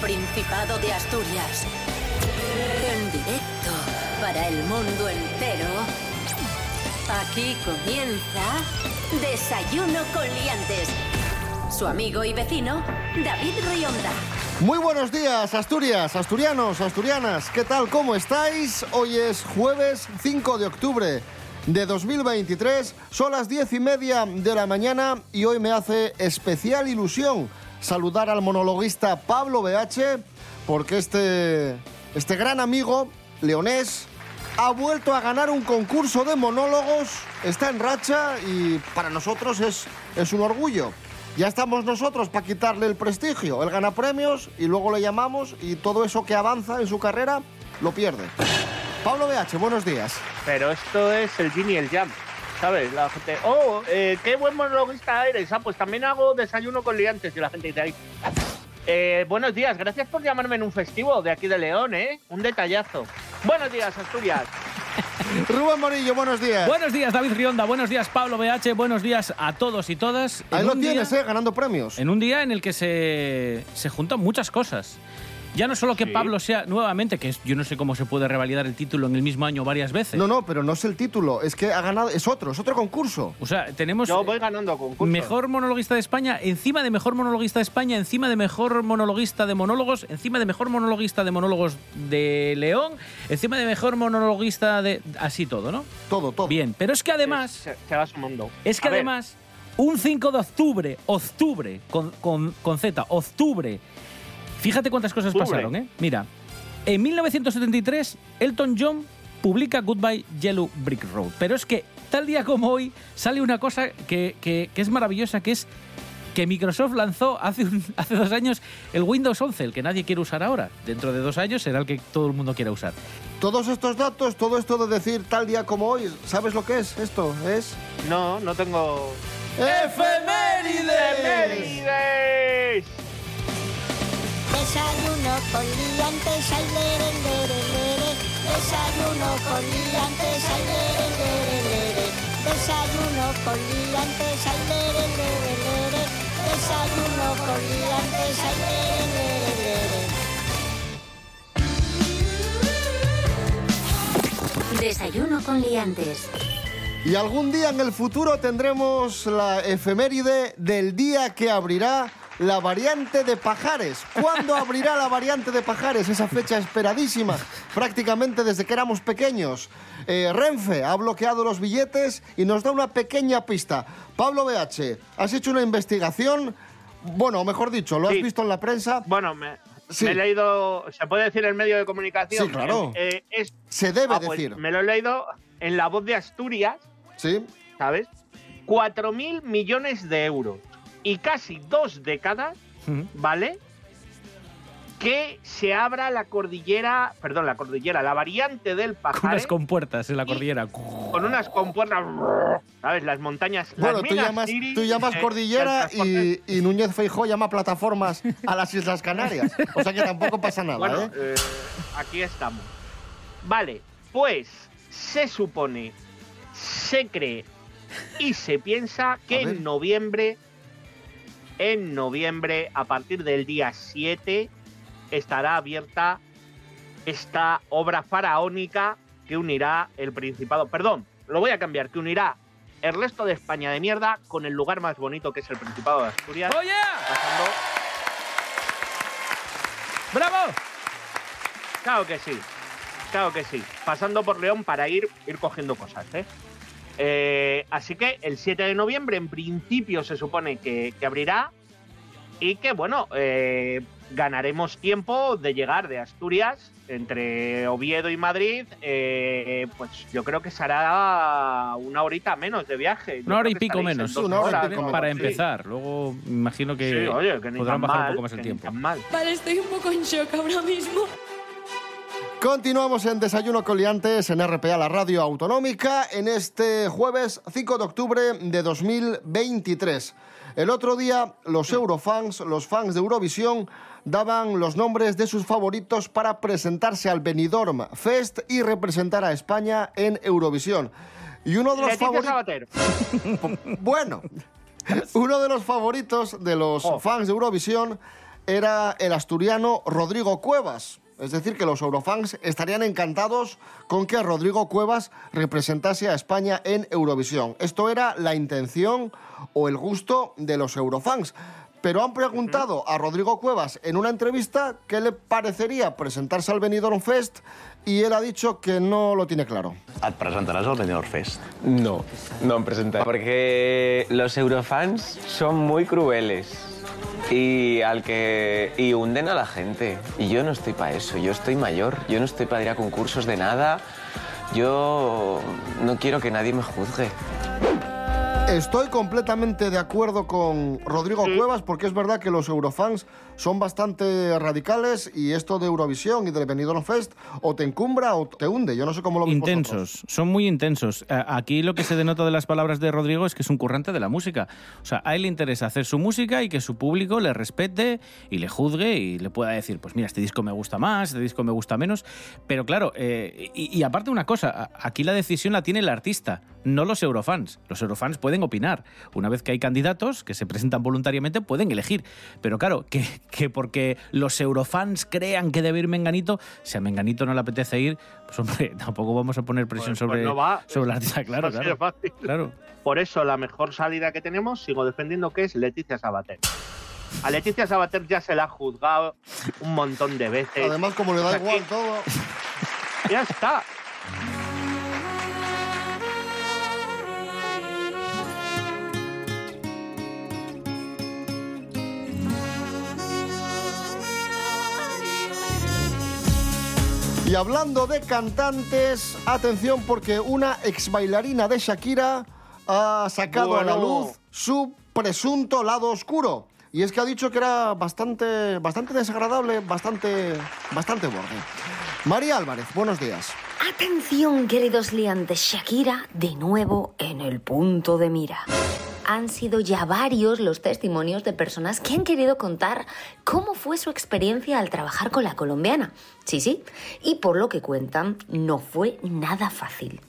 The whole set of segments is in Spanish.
Principado de Asturias. En directo para el mundo entero. Aquí comienza Desayuno con Liantes. Su amigo y vecino, David Rionda. Muy buenos días, Asturias, asturianos, asturianas. ¿Qué tal? ¿Cómo estáis? Hoy es jueves 5 de octubre de 2023. Son las diez y media de la mañana y hoy me hace especial ilusión saludar al monologuista Pablo BH porque este, este gran amigo leonés ha vuelto a ganar un concurso de monólogos, está en racha y para nosotros es, es un orgullo. Ya estamos nosotros para quitarle el prestigio. Él gana premios y luego le llamamos y todo eso que avanza en su carrera lo pierde. Pablo BH, buenos días. Pero esto es el Gin y el Jam. ¿Sabes? La gente, oh, eh, qué buen monologuista eres. Ah, pues también hago desayuno con liantes. Y la gente dice ahí. Eh, buenos días, gracias por llamarme en un festivo de aquí de León, ¿eh? Un detallazo. Buenos días, Asturias. Rubén Morillo, buenos días. Buenos días, David Rionda. Buenos días, Pablo BH. Buenos días a todos y todas. Ahí En lo un tienes, día- ¿eh? Ganando premios. En un día en el que se, se juntan muchas cosas. Ya no solo que Sí. Pablo sea nuevamente, que es- yo no sé cómo se puede revalidar el título en el mismo año varias veces. No, no, pero no es el título, es que ha ganado, es otro, es otro concurso. O sea, tenemos Yo voy ganando concursos. mejor monologuista de España, encima de mejor monologuista de España, encima de mejor monologuista de monólogos, encima de mejor monologuista de monólogos de León, encima de mejor monologuista de... Así todo, ¿no? Todo, todo. Bien, pero es que además... Se, se va sumando. Es que A ver, además, un 5 de octubre, octubre, con, con, con Z, octubre. Fíjate cuántas cosas pasaron, ¿eh? Mira, en 1973, Elton John publica Goodbye Yellow Brick Road. Pero es que tal día como hoy sale una cosa que, que- que es maravillosa, que es que Microsoft lanzó hace, un- hace dos años el Windows 11, el que nadie quiere usar ahora. Dentro de dos años será el que todo el mundo quiera usar. Todos estos datos, todo esto de decir tal día como hoy, ¿sabes lo que es esto? Es... No, no tengo. ¡Efemérides! ¡Efemérides! Desayuno con liantes, ay, lere, lere, lere. Desayuno con liantes, ay, lere, lere, lere. Desayuno con liantes, ay, lere, lere, lere. Desayuno con liantes, ay, lere, lere, lere. Desayuno con Liantes. Y algún día en el futuro tendremos la efeméride del día que abrirá la variante de Pajares. ¿Cuándo abrirá la variante de Pajares? Esa fecha esperadísima, prácticamente desde que éramos pequeños. Eh, Renfe ha bloqueado los billetes y nos da una pequeña pista. Pablo BH, has hecho una investigación, bueno, mejor dicho, lo has Sí. visto en la prensa, Bueno, me, Sí. me he leído. ¿Se puede decir el medio de comunicación? Sí, claro. Eh, es, se debe ah, pues decir. me lo he leído en La Voz de Asturias, ¿Sí? ¿sabes? 4.000 millones de euros. Y casi dos décadas, ¿vale? Que se abra la cordillera, perdón, la cordillera, la variante del Con Pajares unas compuertas en la cordillera. con unas compuertas, ¿sabes? Las montañas. las Bueno, tú llamas, Siri, tú llamas eh, cordillera y, y Núñez Feijó llama plataformas a las Islas Canarias. O sea que tampoco pasa nada, Bueno, ¿eh? eh, aquí estamos. Vale, pues se supone, se cree y se piensa que en noviembre, en noviembre, a partir del día 7, estará abierta esta obra faraónica que unirá el Principado. Perdón, lo voy a cambiar, que unirá el resto de España de mierda con el lugar más bonito que es el Principado de Asturias. ¡Oye! pasando- ¡Bravo! Claro que sí, claro que sí. Pasando por León para ir, ir cogiendo cosas, ¿eh? Eh, así que el 7 de noviembre, en principio, se supone que, que abrirá y que, bueno, eh, ganaremos tiempo de llegar de Asturias entre Oviedo y Madrid. eh, pues yo creo que será una horita menos de viaje. Yo Una hora y pico menos. una hora horas, para Sí. empezar. Luego me imagino que Sí, oye, que podrán bajar mal, un poco más el tiempo. Vale, estoy un poco en shock ahora mismo. Continuamos en Desayuno Coliantes en RPA, la radio autonómica, en este jueves 5 de octubre de 2023. El otro día, los Eurofans, los fans de Eurovisión, daban los nombres de sus favoritos para presentarse al Benidorm Fest y representar a España en Eurovisión. Y uno de los favoritos... Bueno, uno de los favoritos de los Oh. fans de Eurovisión era el asturiano Rodrigo Cuevas. Es decir, que los eurofans estarían encantados con que Rodrigo Cuevas representase a España en Eurovisión. Esto era la intención o el gusto de los eurofans. Pero han preguntado a Rodrigo Cuevas en una entrevista qué le parecería presentarse al Benidorm Fest y él ha dicho que no lo tiene claro. Et presentaràs al Benidorm Fest. No, no em presentaré. Porque los eurofans son muy crueles. Y al que y hunden a la gente. Y yo no estoy para eso. Yo estoy mayor. Yo no estoy para ir a concursos de nada. Yo no quiero que nadie me juzgue. Estoy completamente de acuerdo con Rodrigo Cuevas porque es verdad que los eurofans son bastante radicales y esto de Eurovisión y del Benidorm Fest o te encumbra o te hunde. Yo no sé cómo lo Intensos, vosotros. son muy intensos. Eh, Aquí lo que se denota de las palabras de Rodrigo es que es un currante de la música. O sea, a él le interesa hacer su música y que su público le respete y le juzgue y le pueda decir, pues mira, este disco me gusta más, este disco me gusta menos. Pero claro, eh, y, y aparte una cosa, aquí la decisión la tiene el artista, no los eurofans. Los eurofans pueden opinar. Una vez que hay candidatos que se presentan voluntariamente, pueden elegir. Pero claro, que, que porque los eurofans crean que debe ir Menganito, si a Menganito no le apetece ir, pues hombre, tampoco vamos a poner presión Pues- pues sobre, no va. sobre artista, claro, claro. fácil. Claro. Por eso la mejor salida que tenemos, sigo defendiendo que es Leticia Sabater. A Leticia Sabater ya se la ha juzgado un montón de veces. Además, como le da igual todo. Ya está. Y hablando de cantantes, atención porque una ex bailarina de Shakira ha sacado a la luz su presunto lado oscuro. Y es que ha dicho que era bastante, bastante desagradable, bastante, bastante borde. María Álvarez, buenos días. Atención, queridos liantes, Shakira de nuevo en el punto de mira. Han sido ya varios los testimonios de personas que han querido contar cómo fue su experiencia al trabajar con la colombiana. Sí, sí, y por lo que cuentan, no fue nada fácil.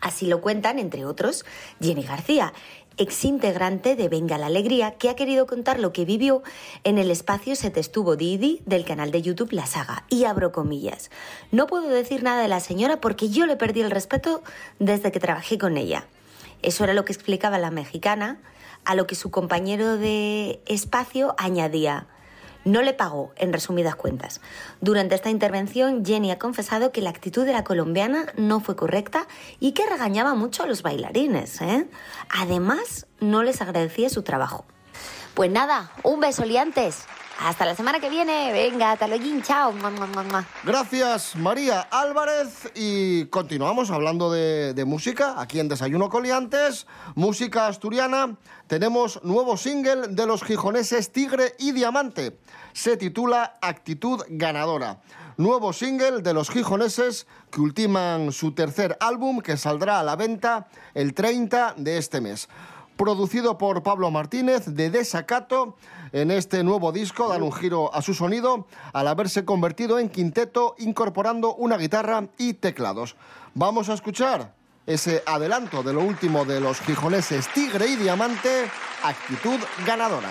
Así lo cuentan, entre otros, Jenny García, exintegrante de Venga la Alegría, que ha querido contar lo que vivió en el espacio Se te estuvo Didi del canal de YouTube La Saga. Y abro comillas. No puedo decir nada de la señora porque yo le perdí el respeto desde que trabajé con ella. Eso era lo que explicaba la mexicana, a lo que su compañero de espacio añadía. No le pagó, en resumidas cuentas. Durante esta intervención, Jenny ha confesado que la actitud de la colombiana no fue correcta y que regañaba mucho a los bailarines. ¿eh? Además, no les agradecía su trabajo. Pues nada, un beso liantes. Hasta la semana que viene. Venga, hasta luego. Chao. Gracias, María Álvarez. Y continuamos hablando de, de música aquí en Desayuno Coliantes. Música asturiana. Tenemos nuevo single de los gijoneses Tigre y Diamante. Se titula Actitud Ganadora. Nuevo single de los gijoneses que ultiman su tercer álbum que saldrá a la venta el 30 de este mes producido por Pablo Martínez de Desacato. En este nuevo disco dan un giro a su sonido al haberse convertido en quinteto incorporando una guitarra y teclados. Vamos a escuchar ese adelanto de lo último de los gijoneses Tigre y Diamante, actitud ganadora.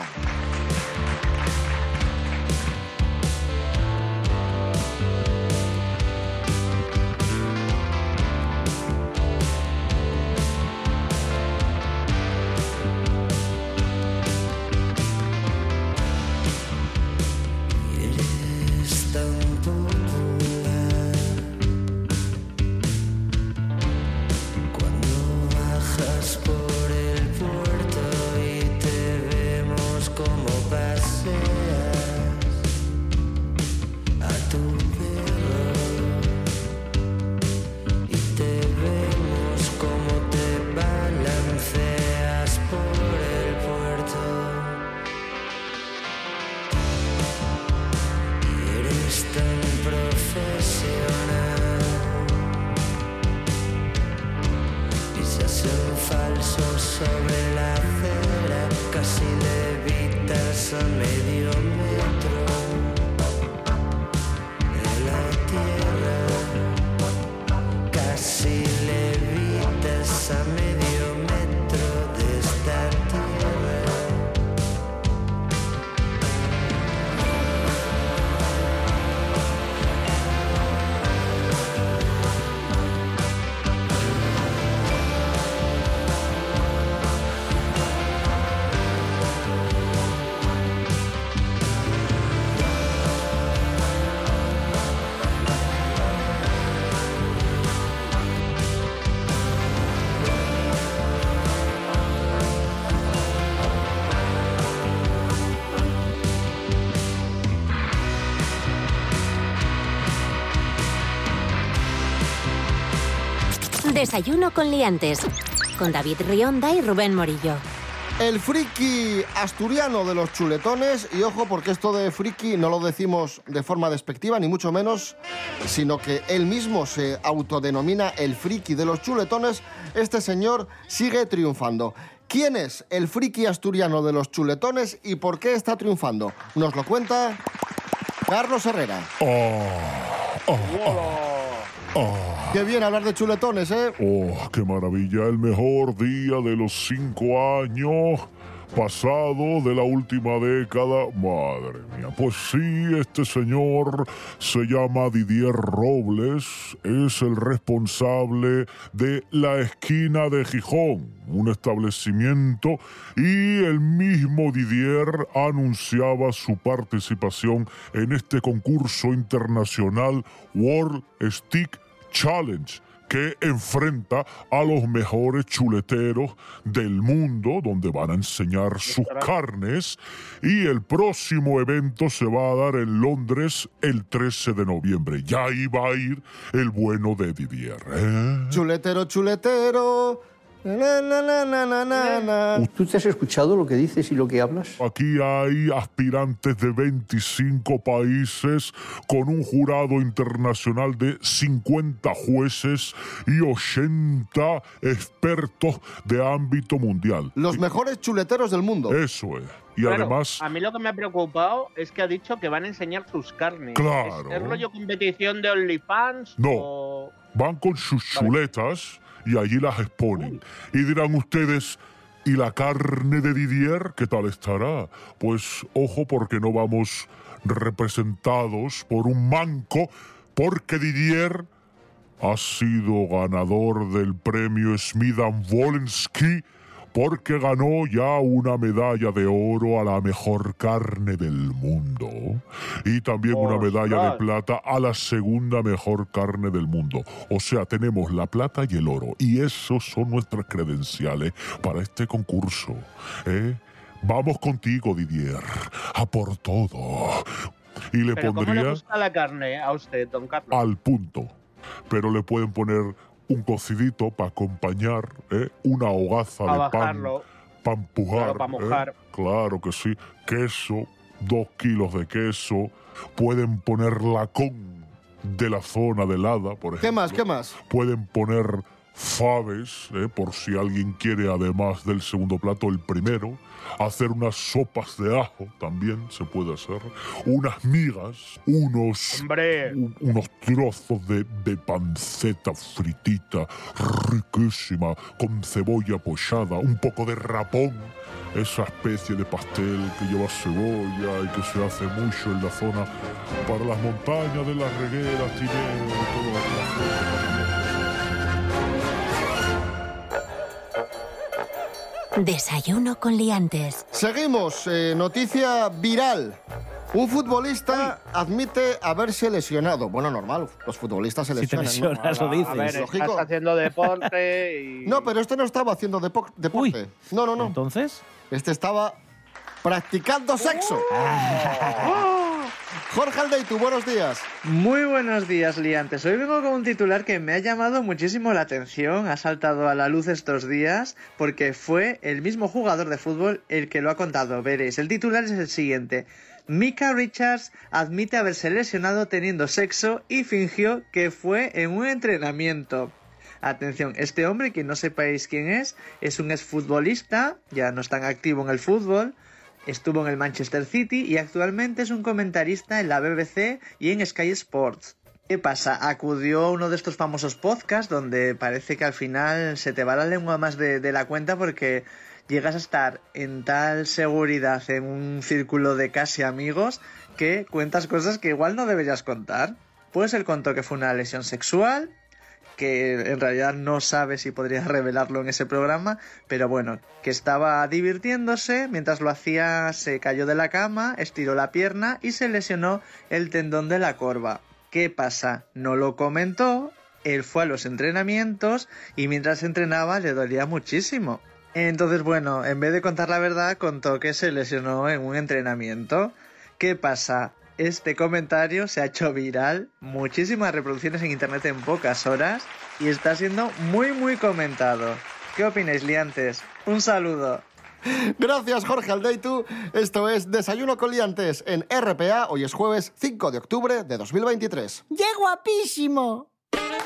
Desayuno con liantes. Con David Rionda y Rubén Morillo. El friki asturiano de los chuletones, y ojo porque esto de friki no lo decimos de forma despectiva, ni mucho menos, sino que él mismo se autodenomina el friki de los chuletones, este señor sigue triunfando. ¿Quién es el friki asturiano de los chuletones y por qué está triunfando? Nos lo cuenta Carlos Herrera. Qué bien hablar de chuletones, ¿eh? Oh, qué maravilla, el mejor día de los cinco años pasado de la última década. Madre mía, pues sí, este señor se llama Didier Robles, es el responsable de la esquina de Gijón, un establecimiento, y el mismo Didier anunciaba su participación en este concurso internacional World Stick Challenge que enfrenta a los mejores chuleteros del mundo, donde van a enseñar sus carnes. Y el próximo evento se va a dar en Londres el 13 de noviembre. Ya ahí va a ir el bueno de Didier. ¿eh? Chuletero, chuletero. ¿Tú te has escuchado lo que dices y lo que hablas? Aquí hay aspirantes de 25 países con un jurado internacional de 50 jueces y 80 expertos de ámbito mundial. Los mejores chuleteros del mundo. Eso es. Y Claro, además, a mí lo que me ha preocupado es que ha dicho que van a enseñar sus carnes. Claro. ¿Es, rollo competición de OnlyFans? No. o- van con sus chuletas y allí las exponen. Y dirán ustedes, ¿y la carne de Didier qué tal estará? Pues ojo porque no vamos representados por un manco, porque Didier ha sido ganador del premio Smith Wolensky porque ganó ya una medalla de oro a la mejor carne del mundo y también una medalla de plata a la segunda mejor carne del mundo. O sea, tenemos la plata y el oro y esos son nuestras credenciales para este concurso. ¿eh? Vamos contigo, Didier, a por todo. Y le ¿Pero cómo le pondría gusta la carne a usted, don Carlos? al punto. Pero le pueden poner un cocidito para acompañar, ¿eh? una hogaza Pa' de pan para empujar. Claro, pa' ¿eh? Claro que sí. Queso, dos kilos de queso. Pueden poner lacón de la zona de helada, por ejemplo. ¿Qué más? ¿Qué más? Pueden poner faves, ¿eh? por si alguien quiere, además del segundo plato, el primero. Hacer unas sopas de ajo también se puede hacer. Unas migas, unos, unos trozos de, de panceta fritita riquísima, con cebolla pochada, un poco de rapón. Esa especie de pastel que lleva cebolla y que se hace mucho en la zona para las montañas de la reguera, Tineo y todo Desayuno con liantes. Seguimos, eh, noticia viral. Un futbolista admite haberse lesionado. Bueno, normal, los futbolistas se Si te lesionan. ¿no? lesionas, lo A ver, dices. estás lógico. haciendo deporte y... No, pero este no estaba haciendo depo- deporte. No, no, no. Entonces, Este estaba practicando sexo. Jorge Aldeitu, buenos días. Muy buenos días, liantes. Hoy vengo con un titular que me ha llamado muchísimo la atención, ha saltado a la luz estos días, porque fue el mismo jugador de fútbol el que lo ha contado. Veréis, el titular es el siguiente. Mika Richards admite haberse lesionado teniendo sexo y fingió que fue en un entrenamiento. Atención, este hombre, que no sepáis quién es, es un exfutbolista, ya no es tan activo en el fútbol, estuvo en el Manchester City y actualmente es un comentarista en la BBC y en Sky Sports. ¿Qué pasa? Acudió a uno de estos famosos podcasts donde parece que al final se te va la lengua más de, la cuenta porque llegas a estar en tal seguridad en un círculo de casi amigos que cuentas cosas que igual no deberías contar. Pues él contó que fue una lesión sexual, que en realidad no sabe si podría revelarlo en ese programa, pero bueno, que estaba divirtiéndose, mientras lo hacía se cayó de la cama, estiró la pierna y se lesionó el tendón de la corva. ¿Qué pasa? No lo comentó, él fue a los entrenamientos y mientras entrenaba le dolía muchísimo. Entonces, bueno, en vez de contar la verdad, contó que se lesionó en un entrenamiento. ¿Qué pasa? Este comentario se ha hecho viral, muchísimas reproducciones en internet en pocas horas y está siendo muy muy comentado. ¿Qué opináis, liantes? Un saludo. Gracias, Jorge Aldeitu. Esto es Desayuno con Liantes en RPA. Hoy es jueves 5 de octubre de 2023. ¡Qué guapísimo!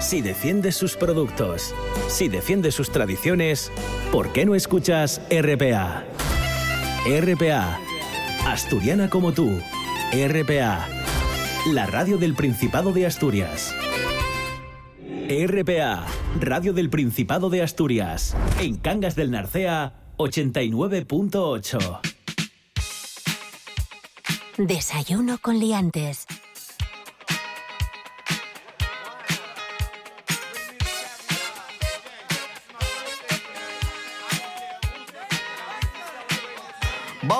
si defiendes sus productos, si defiendes sus tradiciones, ¿por qué no escuchas RPA? RPA, asturiana como tú, RPA, la radio del Principado de Asturias. RPA, radio del Principado de Asturias, en Cangas del Narcea, 89.8. Desayuno con liantes.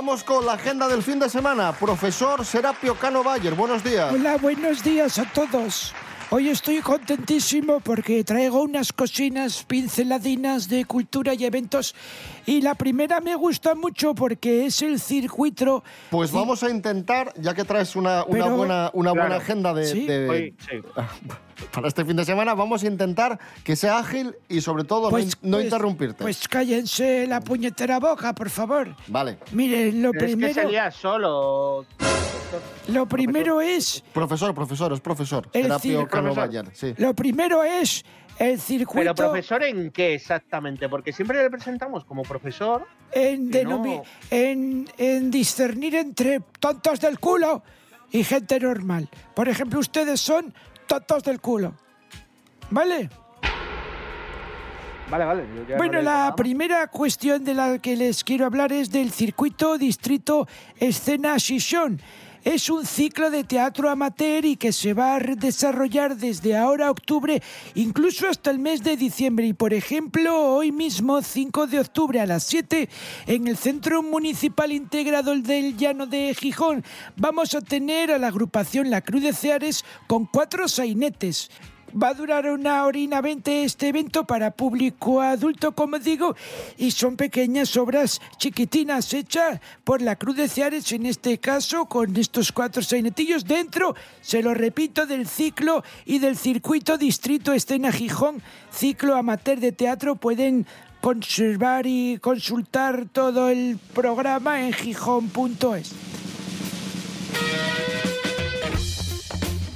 Vamos con la agenda del fin de semana. Profesor Serapio Cano Bayer, buenos días. Hola, buenos días a todos. Hoy estoy contentísimo porque traigo unas cocinas pinceladinas de cultura y eventos y la primera me gusta mucho porque es el circuito. Pues vamos a intentar, ya que traes una, una Pero- buena, una buena Claro. agenda de, Sí. de- Hoy, sí. para este fin de semana, vamos a intentar que sea ágil y sobre todo no Pues- no, pues- interrumpirte. Pues cállense la puñetera boca, por favor. vale. Miren, lo Pero es que primero, sería solo. Lo primero es Profesor, profesor, es profesor. El Serapio circo- Cano Profesor. Bayer, sí. lo primero es el circuito Pero profesor en qué exactamente? Porque siempre le presentamos como profesor. en, que no- denomi- en, en discernir entre tontos del culo y gente normal. Por ejemplo, ustedes son tontos del culo. ¿Vale? Vale, vale. Bueno, no la primera cuestión de la que les quiero hablar es del circuito distrito escena Shishon. Es un ciclo de teatro amateur y que se va a desarrollar desde ahora a octubre, incluso hasta el mes de diciembre. Y por ejemplo, hoy mismo, 5 de octubre a las 7, en el Centro Municipal Integrado del Llano de Gijón, vamos a tener a la agrupación La Cruz de Ceares con cuatro sainetes. Va a durar una horina 20 este evento para público adulto, como digo, y son pequeñas obras chiquitinas hechas por la Cruz de Ceares, en este caso, con estos cuatro sainetillos dentro, se lo repito, del ciclo y del circuito Distrito Escena Gijón, ciclo amateur de teatro. Pueden conservar y consultar todo el programa en gijón.es.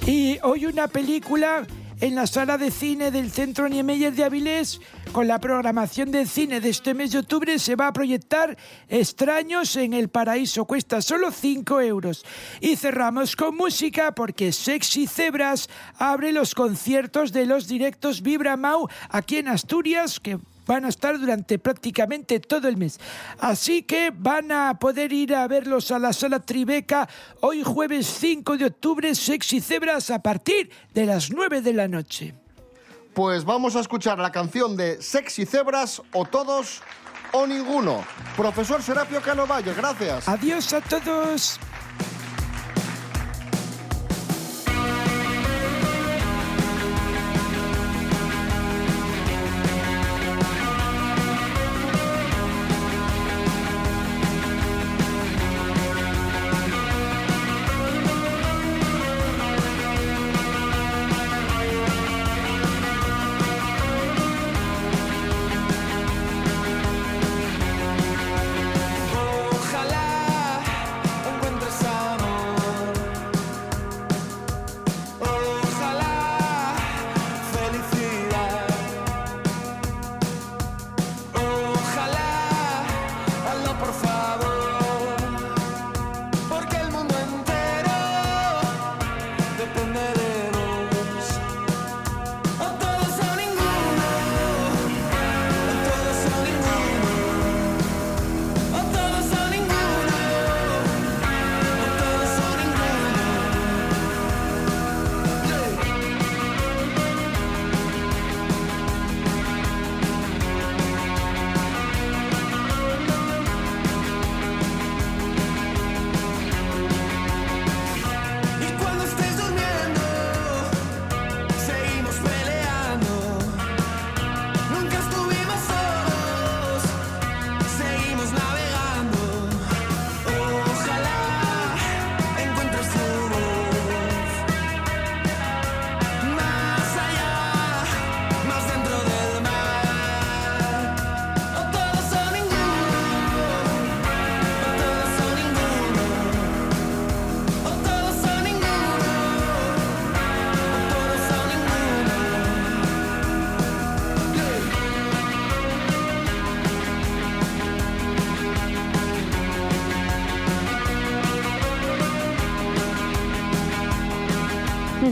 Y hoy una película en la sala de cine del Centro Niemeyer de Avilés, con la programación de cine de este mes de octubre, se va a proyectar Extraños en el Paraíso. Cuesta solo 5 euros. Y cerramos con música porque Sexy Cebras abre los conciertos de los directos Vibra Mau aquí en Asturias, van a estar durante prácticamente todo el mes. Así que van a poder ir a verlos a la sala Tribeca hoy jueves 5 de octubre, Sexy Cebras, a partir de las 9 de la noche. Pues vamos a escuchar la canción de Sexy Cebras o todos o ninguno. Profesor Serapio Cano Bayer, gracias. Adiós a todos.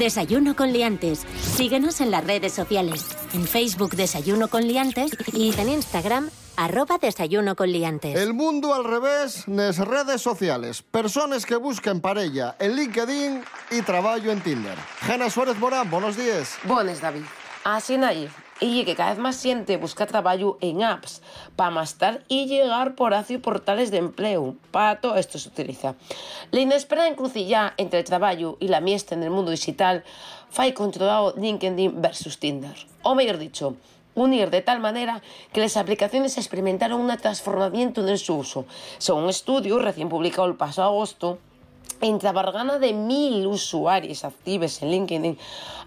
Desayuno con liantes. Síguenos en las redes sociales. En Facebook Desayuno con liantes y en Instagram arroba Desayuno con liantes. El mundo al revés nas redes sociales. Personas que busquen parella en LinkedIn y trabajo en Tinder. Jana Suárez Morán, buenos días. Buenas, David. Así ahí. Y que cada vez más siente busca trabajo en apps para mastar y llegar por hacia portales de empleo. Para todo esto se utiliza. La inesperada encrucijada entre el trabajo y la miesta en el mundo digital fue controlado LinkedIn versus Tinder. O mejor dicho, unir de tal manera que las aplicaciones experimentaron un transformamiento en su uso. Según un estudio recién publicado el pasado agosto, entre a bargana de mil usuarios activos en LinkedIn,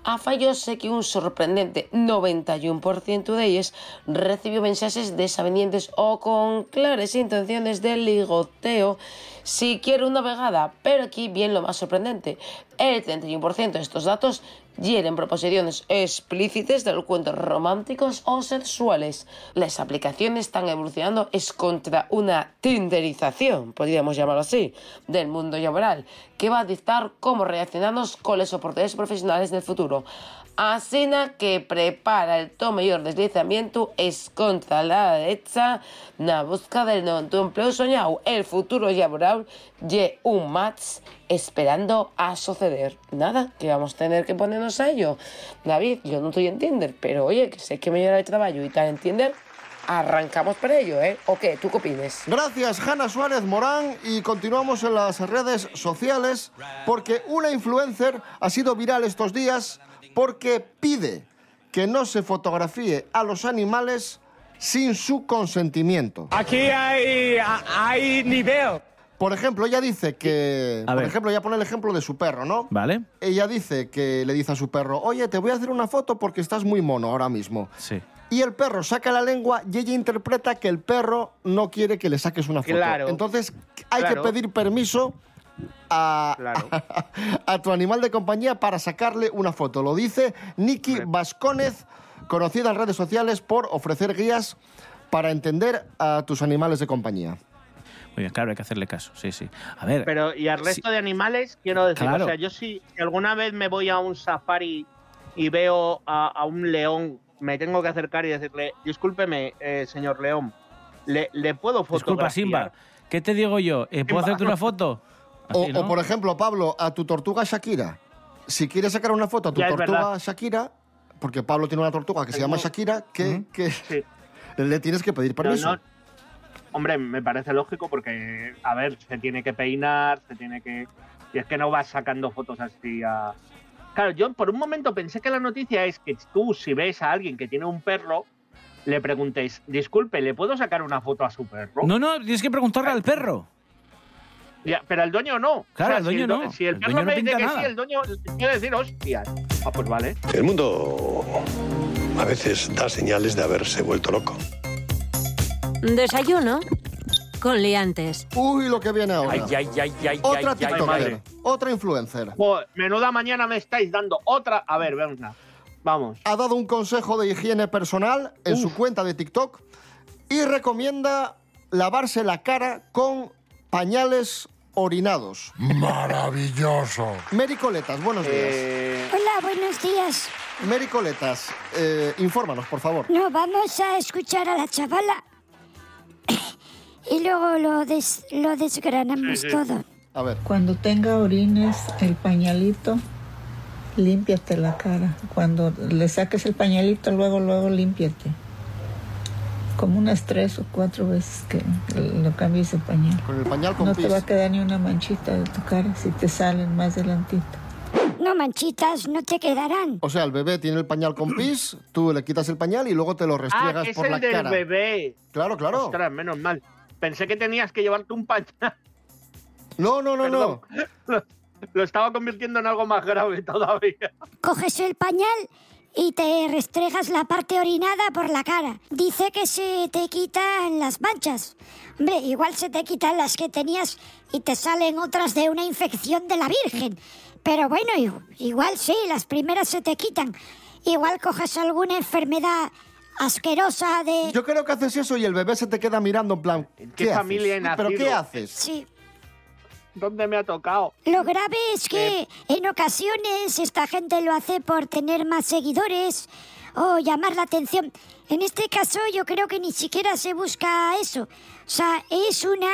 afallóse que un sorprendente 91% de ellos recibió mensajes desavenientes o con claras intenciones de ligoteo si quiere una vegada. Pero aquí viene lo más sorprendente. El 31% de estos datos hieren proposiciones explícitas de cuentos románticos o sexuales. Las aplicaciones están evolucionando es contra una tinderización, podríamos llamarlo así, del mundo laboral, que va a dictar cómo reaccionamos con las oportunidades profesionales del futuro. Asina que prepara el to mayor deslizamiento es contra la derecha na busca del nuevo empleo soñado. El futuro laboral y un match esperando a suceder. Nada, que vamos a tener que ponernos a ello. David, yo no estoy en Tinder, pero oye, que sé que me lleva el trabajo y tal en Tinder, arrancamos por ello, ¿eh? ¿O qué? ¿Tú qué opinas? Gracias, Jana Suárez Morán. Y continuamos en las redes sociales porque una influencer ha sido viral estos días porque pide que no se fotografíe a los animales sin su consentimiento. Aquí hay, hay nivel. Por ejemplo, ella dice que. A por ver. ejemplo, ella pone el ejemplo de su perro, ¿no? ¿Vale? Ella dice que le dice a su perro, oye, te voy a hacer una foto porque estás muy mono ahora mismo. Sí. Y el perro saca la lengua y ella interpreta que el perro no quiere que le saques una foto. Claro. Entonces hay Claro. que pedir permiso a, a tu animal de compañía para sacarle una foto. Lo dice Nikki Vasconez, conocida en redes sociales por ofrecer guías para entender a tus animales de compañía. Muy bien, claro, hay que hacerle caso. Sí, sí. A ver. Pero, y al resto de animales, quiero decir, Claro. o sea, yo si, si alguna vez me voy a un safari y veo a, a un león, me tengo que acercar y decirle, discúlpeme, eh, señor león, ¿le, le puedo Disculpa, fotografiar? Simba. ¿Qué te digo yo? Eh, ¿Puedo hacerte una foto? O, Así, ¿no? o, por ejemplo, Pablo, a tu tortuga Shakira. Si quieres sacar una foto a tu Ya, tortuga. Shakira, porque Pablo tiene una tortuga que se llama Shakira, que, que le tienes que pedir permiso. no- hombre, me parece lógico porque, a ver, se tiene que peinar, se tiene que... Y es que no vas sacando fotos así a... Claro, yo por un momento pensé que la noticia es que tú, si ves a alguien que tiene un perro, le preguntéis, disculpe, ¿le puedo sacar una foto a su perro? No, no, tienes que preguntarle al perro. Ya, pero al dueño no. Claro, O sea, al si dueño no. Si el El perro dueño no me dice pinta que nada. sí, el dueño quiere decir, hostia. Ah, pues vale. El mundo a veces da señales de haberse vuelto loco. Desayuno con liantes. Uy, lo que viene ahora. Ay, ay, ay, ay, otra ay, ay, TikToker, madre. Otra influencer. Joder, menuda mañana me estáis dando otra. A ver, venga. Vamos. Ha dado un consejo de higiene personal en su cuenta de TikTok y recomienda lavarse la cara con pañales orinados. Maravilloso. Mary Coletas, buenos días. Eh, Hola, buenos días. Mary Coletas, eh, infórmanos, por favor. No, vamos a escuchar a la chavala. Y luego lo, des- lo desgranamos Sí, sí. todo. A ver. Cuando tenga orines, el pañalito, límpiate la cara. Cuando le saques el pañalito, luego, luego límpiate. Como unas tres o cuatro veces que lo cambies el pañal. Con el pañal con No te pis. va a quedar ni una manchita de tu cara si te salen más delantito. No, manchitas, no te quedarán. O sea, el bebé tiene el pañal con pis, tú le quitas el pañal y luego te lo ah, restriegas que es por el la del cara. bebé. Claro, claro. Ostras, menos mal. Pensé que tenías que llevarte un pañal. No, no, no, no. Lo, lo estaba convirtiendo en algo más grave todavía. Coges el pañal y te restregas la parte orinada por la cara. Dice que se te quitan las manchas. Hombre, igual se te quitan las que tenías y te salen otras de una infección de la Virgen. Pero bueno, igual sí, las primeras se te quitan. Igual coges alguna enfermedad asquerosa de... Yo creo que haces eso y el bebé se te queda mirando en plan. ¿Qué, haces? familia he ¿Pero qué haces? Sí. ¿Dónde me ha tocado? Lo grave es que en ocasiones esta gente lo hace por tener más seguidores o llamar la atención. En este caso yo creo que ni siquiera se busca eso. O sea, es una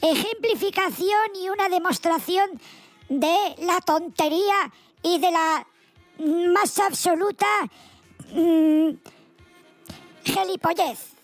ejemplificación y una demostración de la tontería y de la más absoluta mm, gilipollez.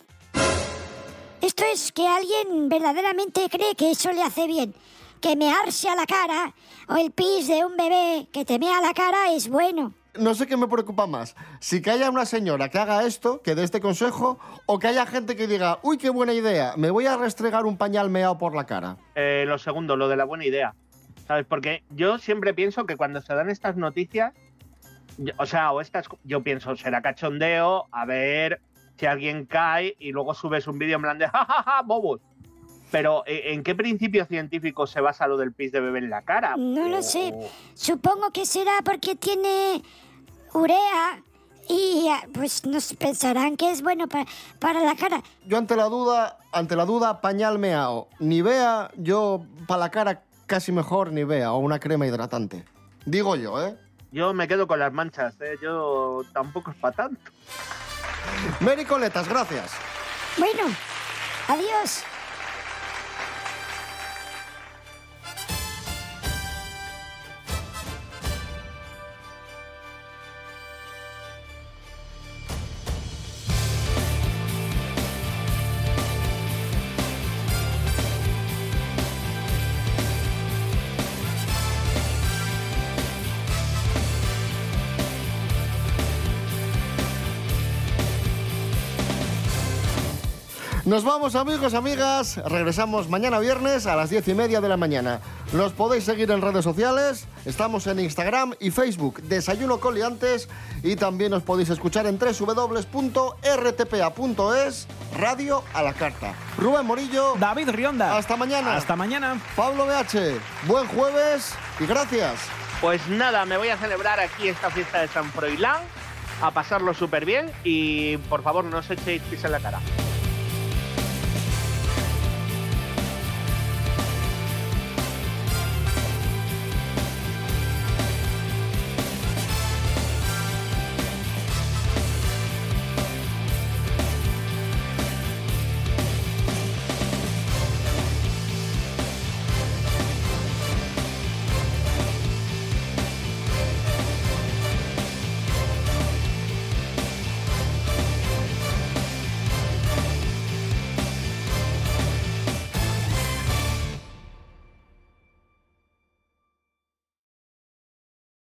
Esto es que alguien verdaderamente cree que eso le hace bien. Que mearse a la cara o el pis de un bebé que te mea a la cara es bueno. No sé qué me preocupa más. Si que haya una señora que haga esto, que dé este consejo, o que haya gente que diga, uy, qué buena idea, me voy a restregar un pañal meado por la cara. Eh, lo segundo, lo de la buena idea. ¿Sabes? Porque yo siempre pienso que cuando se dan estas noticias, yo- o sea, o estas, yo pienso, será cachondeo, a ver si alguien cae y luego subes un vídeo en plan de jajaja, bobos. Pero ¿e- ¿en qué principio científico se basa lo del pis de bebé en la cara? No lo sé. Supongo que será porque tiene urea y ah, pues nos pensarán que es bueno pa- para la cara. Yo ante la duda, ante la duda, pañal. Ni vea, yo para la cara casi mejor ni vea, o una crema hidratante. Digo yo, ¿eh? Yo me quedo con las manchas, ¿eh? Yo tampoco es para tanto. Mary Coletas, gracias. Bueno, adiós. Nos vamos amigos, amigas. Regresamos mañana viernes a las diez y media de la mañana. Nos podéis seguir en redes sociales. Estamos en Instagram y Facebook, Desayuno Coliantes. Y también nos podéis escuchar en www.rtpa.es, Radio a la Carta. Rubén Morillo. David Rionda. Hasta mañana. Hasta mañana. Pablo BH. Buen jueves y gracias. Pues nada, me voy a celebrar aquí esta fiesta de San Froilán, a pasarlo súper bien y por favor no os echéis pis en la cara.